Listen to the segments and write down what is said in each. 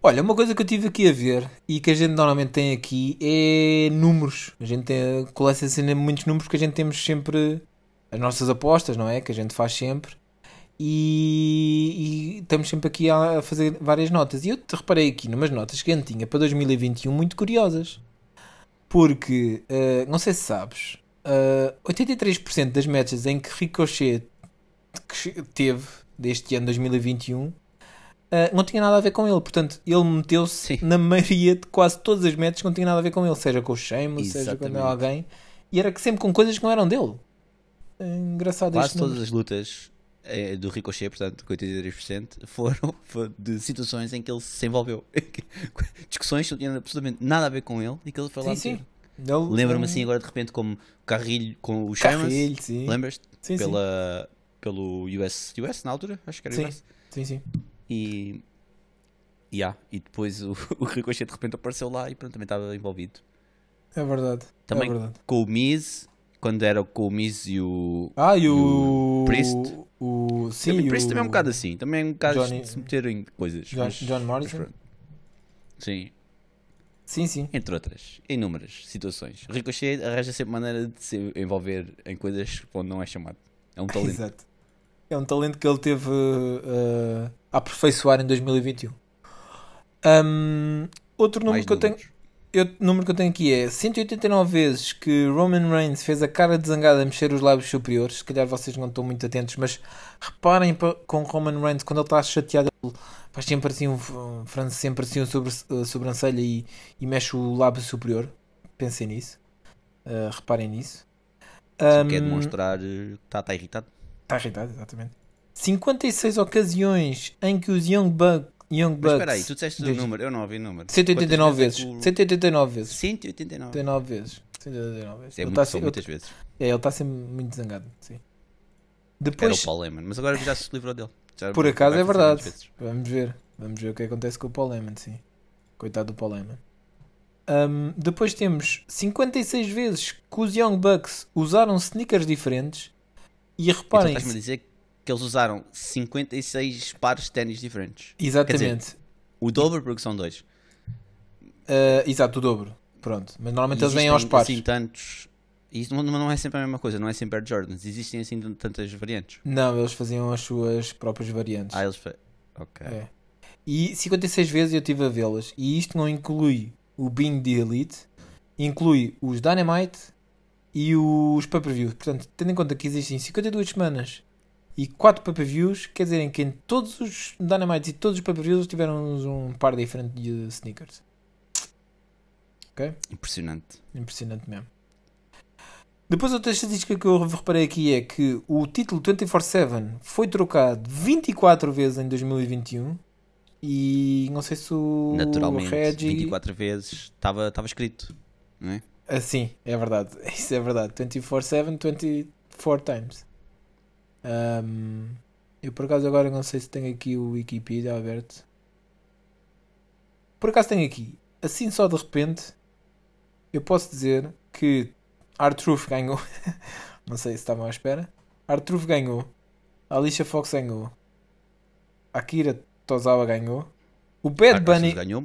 Olha, uma coisa que eu tive aqui a ver e que a gente normalmente tem aqui é números. A gente tem, coleciona muitos números que a gente temos sempre as nossas apostas, não é? Que a gente faz sempre. E, e estamos sempre aqui a fazer várias notas. E eu te reparei aqui numas notas que a gente tinha para 2021 muito curiosas. Porque, uh, não sei se sabes, uh, 83% das matches em que Ricochet teve deste ano 2021 Uh, não tinha nada a ver com ele. Portanto, ele meteu-se na maioria de quase todas as metas que não tinha nada a ver com ele, seja com o Sheamus, seja com alguém, e era sempre com coisas que não eram dele. É engraçado Quase todas número. as lutas é, do Ricochet, portanto, com 83%, foram, foram de situações em que ele se envolveu. Discussões que não tinham absolutamente nada a ver com ele e que ele foi lá sim, sim. Lembro-me assim agora de repente como Carrilho com o Sheamus. Lembras-te? Pela, sim. Pelo US, US na altura? Acho que era sim. US. Sim, sim. E. Yeah, e depois o, o Ricochet de repente apareceu lá e pronto, também estava envolvido. É verdade. Também é verdade. com o Miz, quando era com o Miz e o. Ah, e. E o Priest. O, sim, também, o Priest também é um bocado assim. Também é um bocado Johnny... de se meter em coisas. John, mas, John Morrison? Mas, sim. Sim, sim. Entre outras, inúmeras situações. Ricochet arranja sempre maneira de se envolver em coisas onde não é chamado. É um talento. Exato. É um talento que ele teve uh, a aperfeiçoar em 2021. Um, outro número Mais que números. eu tenho. número que eu tenho aqui é 189 vezes que Roman Reigns fez a cara de zangada a mexer os lábios superiores. Se calhar vocês não estão muito atentos, mas reparem com Roman Reigns quando ele está chateado, ele faz sempre assim um, franze sempre assim sobre a sobrancelha e, e mexe o lábio superior. Pensem nisso. Uh, reparem nisso. Só um, quer demonstrar que está, está irritado. Está irritado, exatamente. 56 ocasiões em que os Young, Buck, Young Bucks. Mas espera aí, tu disseste o número, eu não ouvi o número. 189 vezes. É o- 189 vezes. 189. 189 vezes. 189 vezes. É Ele muito, tá são muitas vezes. É, ele está sempre muito zangado. Sim. Era Depois, o Paul Heyman, mas agora já se livrou dele. Já por acaso é verdade. Vamos ver. Vamos ver o que acontece com o Paul Heyman, sim. Coitado do Paul Heyman. Ahm, depois temos 56 vezes que os Young Bucks usaram sneakers diferentes. E Então reparem, estás-me a dizer que eles usaram 56 pares de ténis diferentes. exatamente. O dobro porque são dois. Ah, exato, o dobro. Pronto. Mas normalmente eles vêm aos pares. Assim, tantos... Isso não, não é sempre a mesma coisa, não é sempre Air Jordans. Existem assim tantas variantes. Não, eles faziam as suas próprias variantes. Ah, eles... fe- Ok. É. E 56 vezes eu estive a vê-las. E isto não inclui o Bing de Elite, inclui os Dynamite e os pay-per-views. Portanto, tendo em conta que existem 52 semanas e 4 pay-per-views, quer dizer que em todos os Dynamites e todos os pay-per-views tiveram um par diferente de sneakers. Ok? Impressionante. Impressionante mesmo. Depois outra estatística que eu reparei aqui é que o título 24-7 foi trocado 24 vezes em 2021 e não sei se o Naturalmente, Reggie... 24 vezes estava estava escrito. Não é? Ah, sim, é verdade. Isso é verdade. 24-7, 24 times. Ahm, eu por acaso agora não sei se tenho aqui o Wikipedia aberto. Por acaso tenho aqui. Assim só de repente eu posso dizer que R-Truth ganhou. não sei se estavam à espera. R-Truth ganhou. Alicia Fox ganhou. Akira Tozawa ganhou. O Bad Ah, Bunny. Ganhou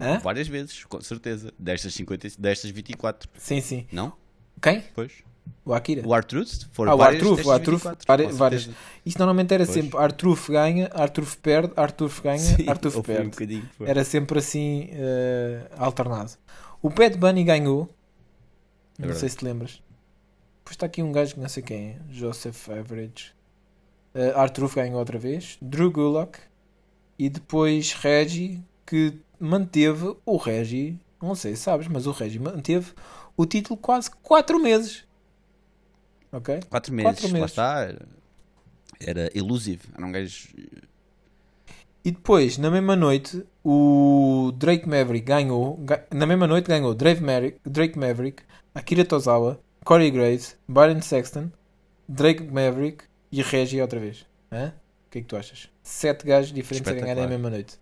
Hã? várias vezes, com certeza. Destas, 50, destas 24. Sim, sim. Não? Quem? Pois. O Akira. O Artruth Ah, o Artruth, o Artruth, 24, várias- certeza. Isto normalmente era Pois. sempre Artruf ganha, Artruf perde, Artruf ganha, Sim, Artruf houve um perde. foi. Era sempre assim eh, alternado. O Bad Bunny ganhou. É não sei se te lembras. Depois está aqui um gajo que não sei quem é. Joseph Average. Uh, Artruf ganhou outra vez. Drew Gulak. E depois Reggie que manteve o Reggie. Não sei se sabes, mas o Reggie manteve o título quase 4 meses. Ok? Quatro meses, Quatro lá meses. está. Era, elusive. Era um gajo. E depois, na mesma noite, o Drake Maverick ganhou. ga- Na mesma noite ganhou Drake Maverick, Drake Maverick Akira Tozawa, Corey Graves, Byron Sexton, Drake Maverick e Reggie outra vez. Hã? O que é que tu achas? Sete gajos diferentes a ganhar na mesma noite.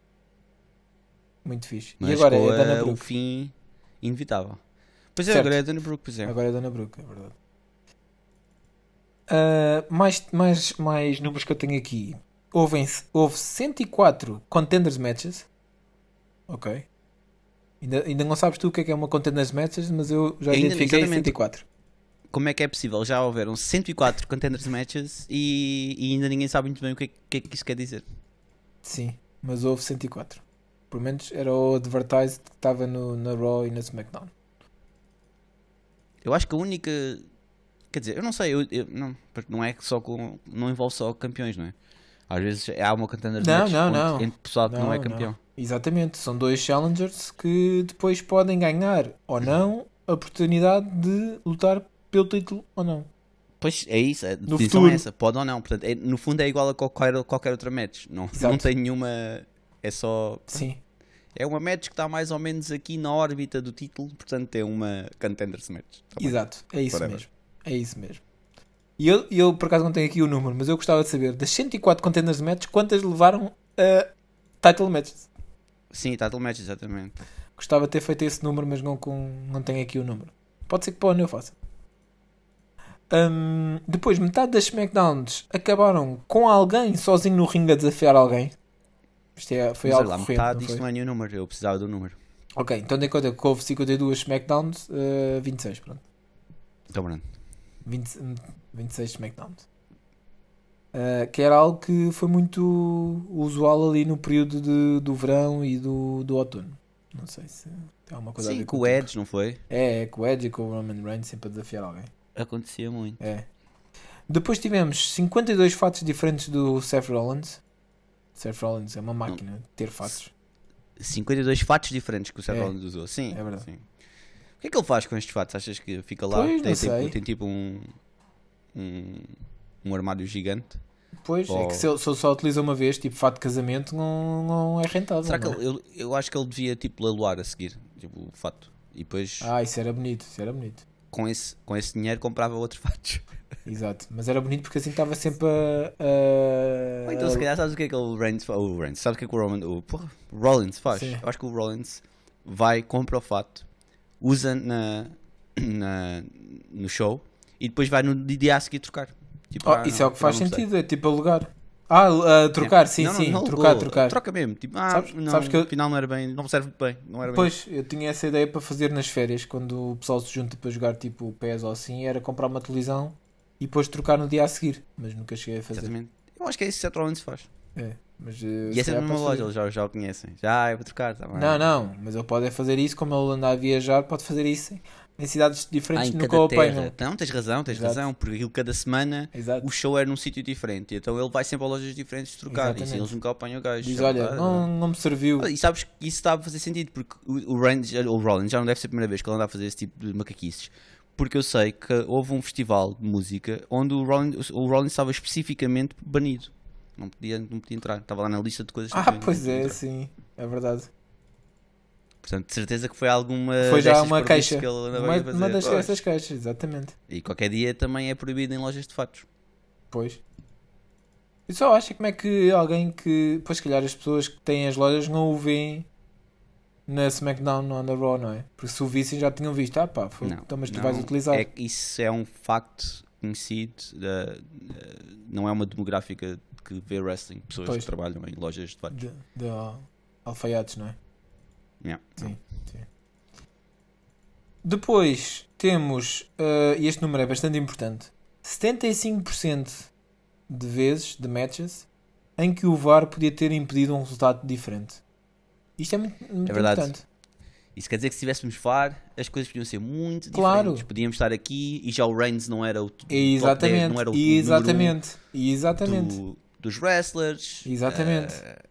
Muito fixe. Mas e agora é a Dana a- o Brooke. fim inevitável. Pois é, Certo. agora é a Dana Brooke, pois é. Agora é a Dana Brooke, é verdade. Ah, mais, mais, mais números que eu tenho aqui. Houve, houve 104 contenders matches. Ok. Ainda, ainda não sabes tu o que é que é uma Contenders Matches, mas eu já ainda, identifiquei exatamente. 104. Como é que é possível? Já houveram 104 Contenders Matches e, e ainda ninguém sabe muito bem o que é, que é que isso quer dizer. Sim, mas houve 104. Pelo menos era o advertised que estava no, na Raw e na SmackDown. Eu acho que a única. Quer dizer, eu não sei, eu, eu não, não é só com. Não envolve só campeões, não é? Às vezes há uma contender não, match não, não. entre pessoal que não, não é campeão. Não. Exatamente, são dois challengers que depois podem ganhar ou não a oportunidade de lutar pelo título ou não. Pois é isso, a decisão é essa, pode ou não. Portanto, é, no fundo é igual a qualquer, qualquer outra match. Não, não tem nenhuma. É só. Sim. É uma match que está mais ou menos aqui na órbita do título, portanto é uma contenders match. Tá Exato, é isso mesmo. É isso mesmo. E eu, eu, por acaso, não tenho aqui o número, mas eu gostava de saber das 104 contenders matches, quantas levaram a title matches? Sim, title matches, exatamente. Gostava de ter feito esse número, mas não, com, não tenho aqui o número. Pode ser que para onde eu faça. Um, depois, metade das SmackDowns acabaram com alguém sozinho no ringue a desafiar alguém. Isto é, foi Mas algo lá, metade, isto não é nenhum número, eu precisava do número. Ok, então de conta que houve 52 SmackDowns, uh, 26, pronto. Então, pronto. 20, 26 SmackDowns. Uh, que era algo que foi muito usual ali no período de, do verão e do, do outono. Não sei se tem alguma coisa Sim, a ver com, com o Edge, não foi? É, é, com o Edge e com o Roman Reigns sempre a desafiar alguém. Acontecia muito. É. Depois tivemos 52 fatos diferentes do Seth Rollins. Seth Rollins é uma máquina de ter fatos. 52 fatos diferentes que o Seth é. Rollins usou. Sim, é verdade. Sim. O que é que ele faz com estes fatos? Achas que fica lá? Pois, tem, tipo, tem, tipo um, um, um armário gigante? Pois, Ou... é que se ele, só utiliza uma vez, tipo fato de casamento, não, não é rentável. Será que é? ele, eu acho que ele devia tipo leiloar a seguir, tipo o fato. E depois. Ah, isso era bonito, isso era bonito. Com esse, com esse dinheiro comprava outros fatos. Exato, mas era bonito porque assim estava sempre a. a... então, se calhar, sabes o que é que o Reigns faz? O Reigns, sabes o que é que o, Roman, o, porra, Rollins faz? Sim. Eu acho que o Rollins vai, compra o fato, usa na, na, no show e depois vai no dia a seguir trocar. Tipo, oh, ah, isso não, é o que faz sentido, é tipo alugar. Ah, uh, trocar, é. sim, não, sim, não, trocar, trocar. Troca mesmo, tipo, ah, sabes, não, sabes que eu... afinal não era bem, não serve bem, não era Pois, eu tinha essa ideia para fazer nas férias, quando o pessoal se junta para jogar tipo PES ou assim, era comprar uma televisão e depois trocar no dia a seguir, mas nunca cheguei a fazer. Exatamente. Eu acho que é isso que Seth Rollins faz. É, mas... Uh, e essa é uma loja, eles já, já o conhecem. Já é para trocar, tá Não, não, mas ele pode fazer isso, como ele anda a viajar, pode fazer isso em cidades diferentes ah, no qual apanham. Não, tens razão, tens Exato. razão, porque aquilo cada semana Exato. o show é num sítio diferente, então ele vai sempre a lojas diferentes trocar Exatamente. e assim eles nunca apanham o gajo. Diz, olha, não, não me serviu. E sabes que isso está a fazer sentido, porque o, o, Range, o Rollins já não deve ser a primeira vez que ele anda a fazer esse tipo de macaquices. Porque eu sei que houve um festival de música onde o Rollins, o Rollins estava especificamente banido. Não podia, não podia entrar, estava lá na lista de coisas que Ah, pois é, entrar. sim, é verdade. Portanto, de certeza que foi alguma. Foi já uma queixa. uma, uma das, dessas queixas, exatamente. E qualquer dia também é proibido em lojas de fatos. Pois. Eu só acho como é que alguém que. Pois, se calhar, as pessoas que têm as lojas não o veem na SmackDown ou na Raw, não é? Porque se o vissem já tinham visto. Ah, pá, foi, não, então, mas tu não, vais utilizar. É, isso é um facto conhecido. De, de, não é uma demográfica que vê wrestling. Pessoas pois. que trabalham em lojas de fatos. De, de alfaiates, não é? Yeah. Sim, sim. Depois temos, uh, e este número é bastante importante, 75% de vezes, de matches, em que o VAR podia ter impedido um resultado diferente. Isto é muito, muito é verdade. importante. Isso quer dizer que se tivéssemos VAR, as coisas podiam ser muito claro. diferentes. Podíamos estar aqui e já o Reigns não era o, Exatamente. 10, não era o Exatamente. Exatamente. Do, dos wrestlers. Exatamente. Uh,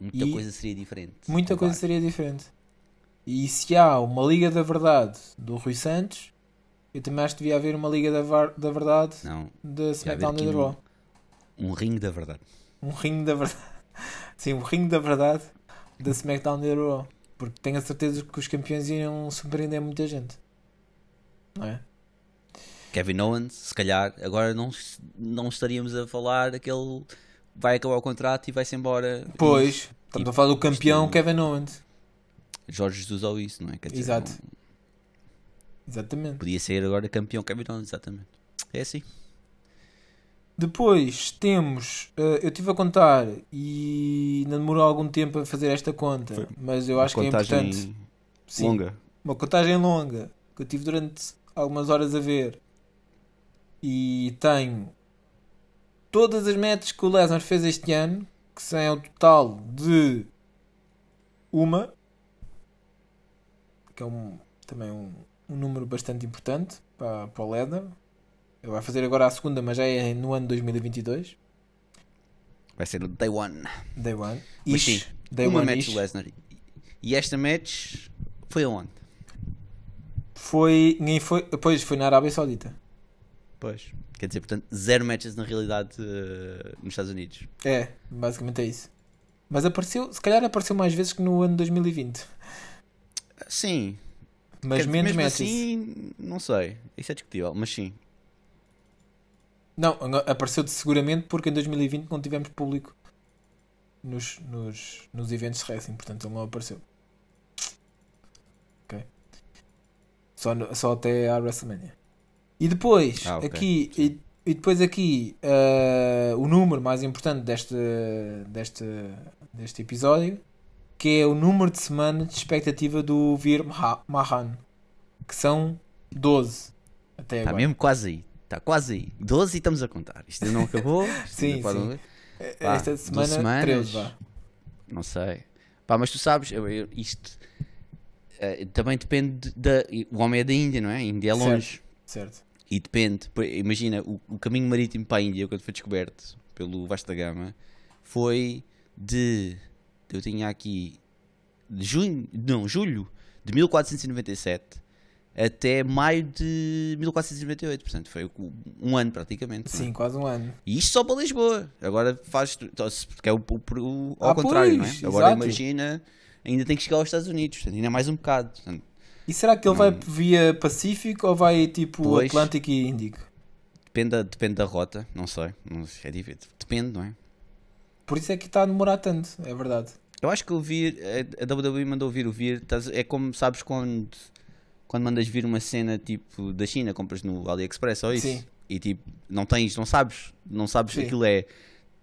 muita e coisa seria diferente. Muita coisa seria diferente. E se há uma Liga da Verdade do Rui Santos, eu também acho que devia haver uma Liga da, var, da Verdade Não, da SmackDown da Raw. Um, um ringue da verdade. Um ringue da verdade. Sim, um ringue da verdade da SmackDown da Raw. Porque tenho a certeza que os campeões iam surpreender muita gente. Não é? Kevin Owens, se calhar, agora não, não estaríamos a falar aquele vai acabar o contrato e vai-se embora. Pois, e, estamos a falar do campeão isto, Kevin Owens. Jorge Jesus ou isso, não é? Dizer, Exato. Não... Exatamente. Podia ser agora campeão Kevin Owens, exatamente. É assim. Depois temos, uh, eu estive a contar e não demorou algum tempo a fazer esta conta, Foi mas eu acho que é importante. Sim, longa. Uma contagem longa que eu tive durante algumas horas a ver. E tenho todas as metas que o Lesnar fez este ano, que são o total de uma, que é um, também um, um número bastante importante para, para o Lesnar. Vai fazer agora a segunda, mas já é no ano 2022. Vai ser o Day One. Day One. Mas sim, day uma one match do Lesnar. E esta match foi aonde? Foi. Ninguém foi. Depois foi na Arábia Saudita. Pois. Quer dizer, portanto, zero matches na realidade uh, nos Estados Unidos. É, basicamente é isso. Mas apareceu, se calhar apareceu mais vezes que no ano 2020. Sim. Mas Quer menos matches. Assim, não sei. Isso é discutível, mas sim. Não, apareceu seguramente porque em 2020 não tivemos público nos, nos, nos eventos de wrestling, portanto ele não apareceu. Ok. Só, no, só até à WrestleMania. E depois, ah, okay. aqui, e, e, depois aqui, uh, o número mais importante deste, deste, deste episódio, que é o número de semanas de expectativa do Vir Mahan, que são 12 até Está mesmo quase aí. Está quase aí. 12 e estamos a contar. Isto ainda não acabou. sim, sim. Pá, Esta semana, semanas, 13, vá. Não sei. Pá, mas tu sabes, eu, eu, isto uh, também depende da. O homem é da Índia, não é? A Índia é longe. Certo. certo. E depende, imagina, o, o, caminho marítimo para a Índia, quando foi descoberto pelo Vasta Gama, foi de. Eu tinha aqui. De junho. Não, julho de 1497 até maio de 1498. Portanto, foi um ano praticamente. É? Sim, quase um ano. E isto só para Lisboa. Agora faz. Porque é o, o, o ao ah, contrário, pois, não é? Agora exato. imagina, ainda tem que chegar aos Estados Unidos. Portanto, ainda é mais um bocado. Portanto, e será que ele vai via Pacífico ou vai tipo pois, Atlântico e Índico? Depende da, depende da rota, não sei. Não sei é difícil. Depende, não é? Por isso é que está a demorar tanto, é verdade. Eu acho que o vir, a WWE mandou vir o vir, é como sabes quando, quando mandas vir uma cena tipo da China, compras no AliExpress ou isso. Sim. E tipo, não tens, não sabes, não sabes Sim. aquilo é.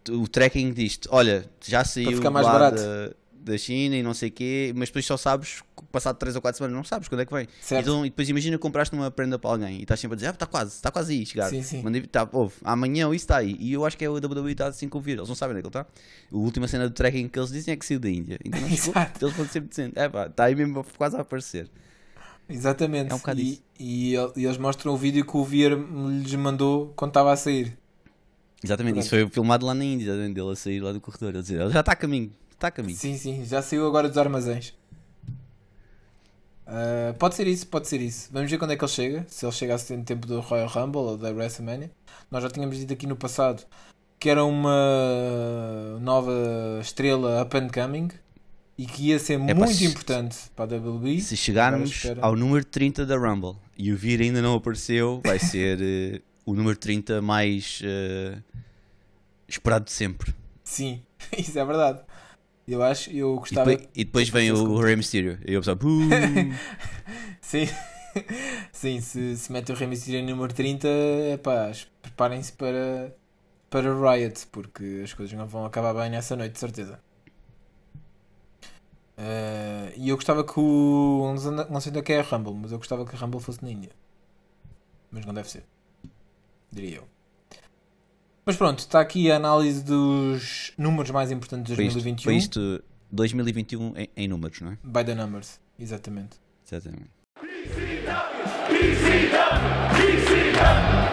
O tracking diz-te, olha, já saiu mais barato. Da, da China e não sei o quê, mas depois só sabes, passado 3 ou 4 semanas, não sabes quando é que vem. Então, e depois imagina que compraste uma prenda para alguém e estás sempre a dizer, ah, está quase, está quase aí, chegar. Sim, sim. Mandei, tá, ouve, amanhã isso está aí. E eu acho que é o WWE está assim com o eles não sabem onde é que ele está. A última cena do tracking que eles dizem é que saiu da Índia. Então, eles vão sempre dizendo, é pá, está aí mesmo quase a aparecer. Exatamente. É um e, e, e, eles mostram o vídeo que o Vier lhes mandou quando estava a sair. Exatamente, Pronto. isso foi filmado lá na Índia, dele a sair lá do corredor. Ele já está a caminho. Está a caminho. Sim, sim, já saiu agora dos armazéns. Uh, pode ser isso, pode ser isso. Vamos ver quando é que ele chega. Se ele chega a tempo do Royal Rumble ou da WrestleMania. Nós já tínhamos dito aqui no passado que era uma nova estrela up and coming e que ia ser é muito se, importante para a WWE. Se chegarmos ao número 30 da Rumble e o Vir ainda não apareceu, vai ser uh, o número 30 mais uh, esperado de sempre. Sim, isso é verdade. Eu acho, eu gostava. E depois, e depois vem o Rey Mysterio. E eu pensava, Sim, sim, se, se mete o Rey Mysterio no número 30, epá, preparem-se para, para Riot, porque as coisas não vão acabar bem nessa noite, de certeza. Uh, e eu gostava que o. Não sei onde é a Rumble, mas eu gostava que a Rumble fosse na Índia. Mas não deve ser. Diria eu. Mas pronto, está aqui a análise dos números mais importantes de 2021. Foi isto, foi isto 2021 em, em, números, não é? By the numbers, exatamente. Exatamente. PCW, PCW, PCW.